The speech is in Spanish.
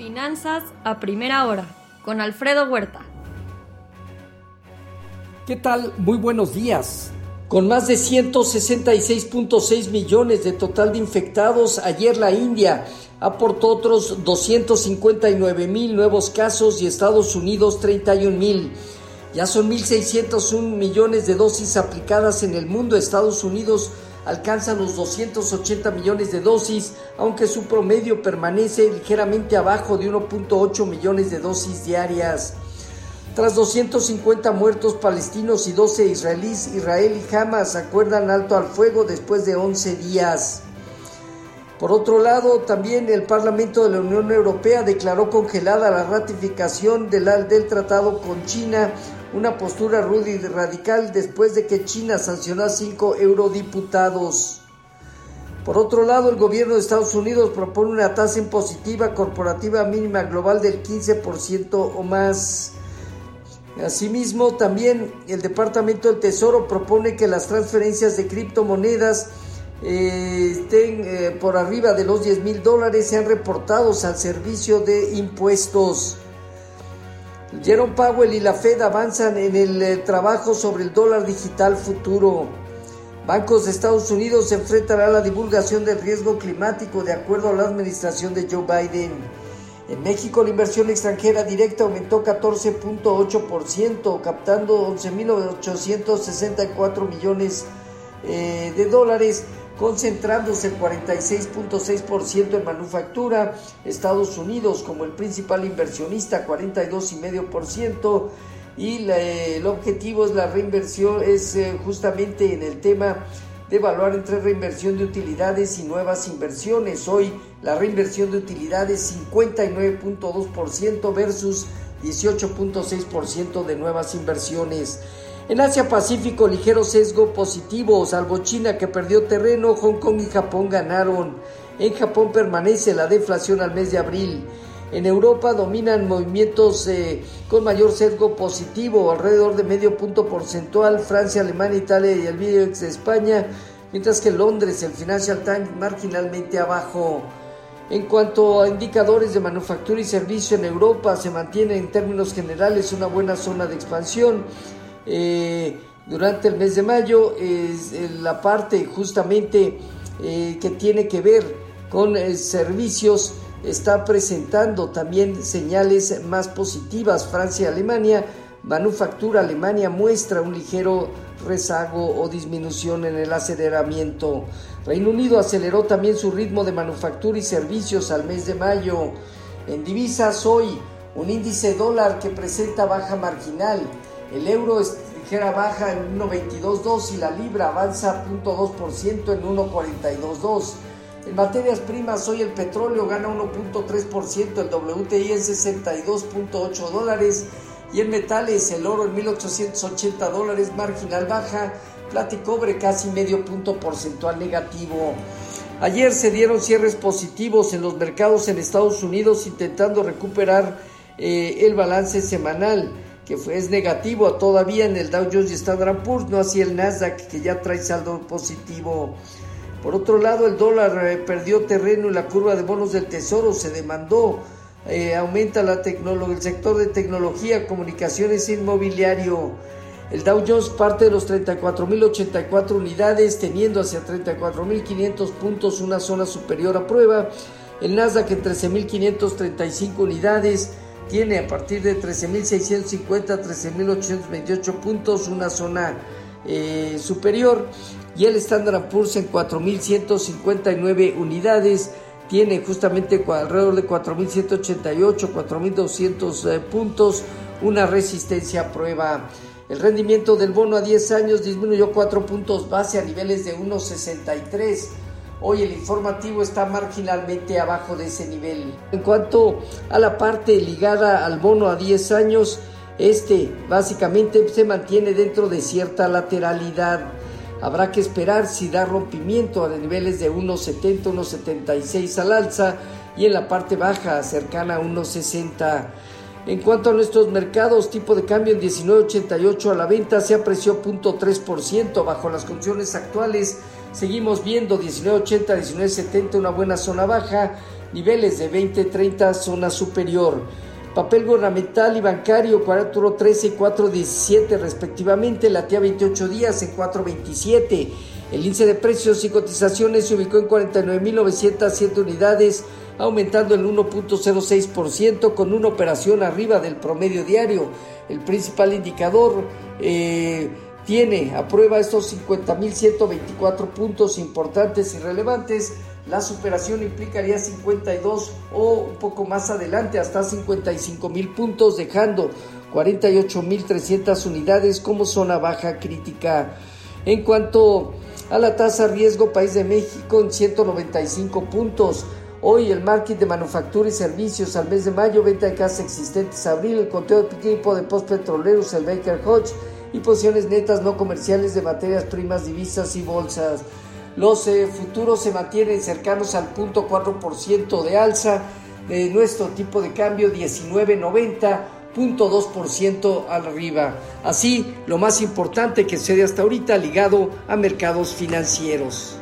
Finanzas a primera hora con Alfredo Huerta. ¿Qué tal? Muy buenos días. Con más de 166.6 millones de total de infectados, ayer la India aportó otros 259 mil nuevos casos y Estados Unidos 31 mil. Ya son 1.601 millones de dosis aplicadas en el mundo. Estados Unidos alcanza los 280 millones de dosis, aunque su promedio permanece ligeramente abajo de 1.8 millones de dosis diarias. Tras 250 muertos palestinos y 12 israelíes, Israel y Hamas acuerdan alto al fuego después de 11 días. Por otro lado, también el Parlamento de la Unión Europea declaró congelada la ratificación del, del tratado con China una postura ruda y radical después de que China sancionó a cinco eurodiputados. Por otro lado, el gobierno de Estados Unidos propone una tasa impositiva corporativa mínima global del 15% o más. Asimismo, también el Departamento del Tesoro propone que las transferencias de criptomonedas eh, estén eh, por arriba de los 10 mil dólares sean reportados al servicio de impuestos. Jerome Powell y la Fed avanzan en el eh, trabajo sobre el dólar digital futuro. Bancos de Estados Unidos se enfrentarán a la divulgación del riesgo climático de acuerdo a la administración de Joe Biden. En México la inversión extranjera directa aumentó 14.8%, captando 11.864 millones eh, de dólares concentrándose el 46.6% en manufactura, Estados Unidos como el principal inversionista 42,5% y el objetivo es la reinversión, es eh, justamente en el tema de evaluar entre reinversión de utilidades y nuevas inversiones. Hoy la reinversión de utilidades 59.2% versus 18.6% de nuevas inversiones. En Asia Pacífico, ligero sesgo positivo, salvo China que perdió terreno, Hong Kong y Japón ganaron. En Japón permanece la deflación al mes de abril. En Europa dominan movimientos eh, con mayor sesgo positivo, alrededor de medio punto porcentual, Francia, Alemania, Italia y el Videoex de España, mientras que Londres, el Financial Times, marginalmente abajo. En cuanto a indicadores de manufactura y servicio en Europa, se mantiene en términos generales una buena zona de expansión eh, durante el mes de mayo es eh, la parte justamente eh, que tiene que ver con servicios está presentando también señales más positivas. Francia y Alemania, manufactura Alemania muestra un ligero rezago o disminución en el aceleramiento. Reino Unido aceleró también su ritmo de manufactura y servicios al mes de mayo. En divisas hoy, un índice dólar que presenta baja marginal el euro es ligera baja en 1.22.2 y la libra avanza 0.2% en 1.42.2. En materias primas, hoy el petróleo gana 1.3%, el WTI en 62.8 dólares y en metales el oro en 1.880 dólares, marginal baja, plata y cobre casi medio punto porcentual negativo. Ayer se dieron cierres positivos en los mercados en Estados Unidos intentando recuperar eh, el balance semanal que es negativo todavía en el Dow Jones y Standard Poor's, no así el Nasdaq que ya trae saldo positivo. Por otro lado, el dólar eh, perdió terreno en la curva de bonos del Tesoro, se demandó, eh, aumenta la el sector de tecnología, comunicaciones e inmobiliario. El Dow Jones parte de los 34.084 unidades, teniendo hacia 34.500 puntos una zona superior a prueba. El Nasdaq en 13.535 unidades tiene a partir de 13.650 13.828 puntos una zona eh, superior. Y el Standard Poor's en 4.159 unidades. Tiene justamente alrededor de 4.188 4.200 eh, puntos. Una resistencia a prueba. El rendimiento del bono a 10 años disminuyó 4 puntos base a niveles de 1.63 Hoy el informativo está marginalmente abajo de ese nivel. En cuanto a la parte ligada al bono a 10 años, este básicamente se mantiene dentro de cierta lateralidad. Habrá que esperar si da rompimiento a niveles de 1,70, 1,76 al alza y en la parte baja cercana a 1,60. En cuanto a nuestros mercados, tipo de cambio en 19.88 a la venta se apreció 0.3% bajo las condiciones actuales seguimos viendo 19.80, 19.70 una buena zona baja, niveles de 20.30 zona superior. Papel gubernamental y bancario 4.13 y 4.17 respectivamente, latía 28 días en 4.27. El índice de precios y cotizaciones se ubicó en 49.907 unidades, aumentando el 1.06% con una operación arriba del promedio diario. El principal indicador eh, tiene a prueba estos 50.124 puntos importantes y relevantes la superación implicaría 52 o un poco más adelante hasta 55 mil puntos, dejando 48 mil 300 unidades como zona baja crítica. En cuanto a la tasa riesgo, País de México en 195 puntos. Hoy el market de manufactura y servicios al mes de mayo, venta de casas existentes abril, el conteo de tipo de postpetroleros, el Baker Hodge y posiciones netas no comerciales de materias primas, divisas y bolsas. Los eh, futuros se mantienen cercanos al 0.4% de alza de nuestro tipo de cambio 19.90. 0.2% arriba. Así, lo más importante que se hasta ahorita ligado a mercados financieros.